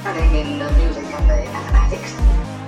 studying in the music and the mathematics.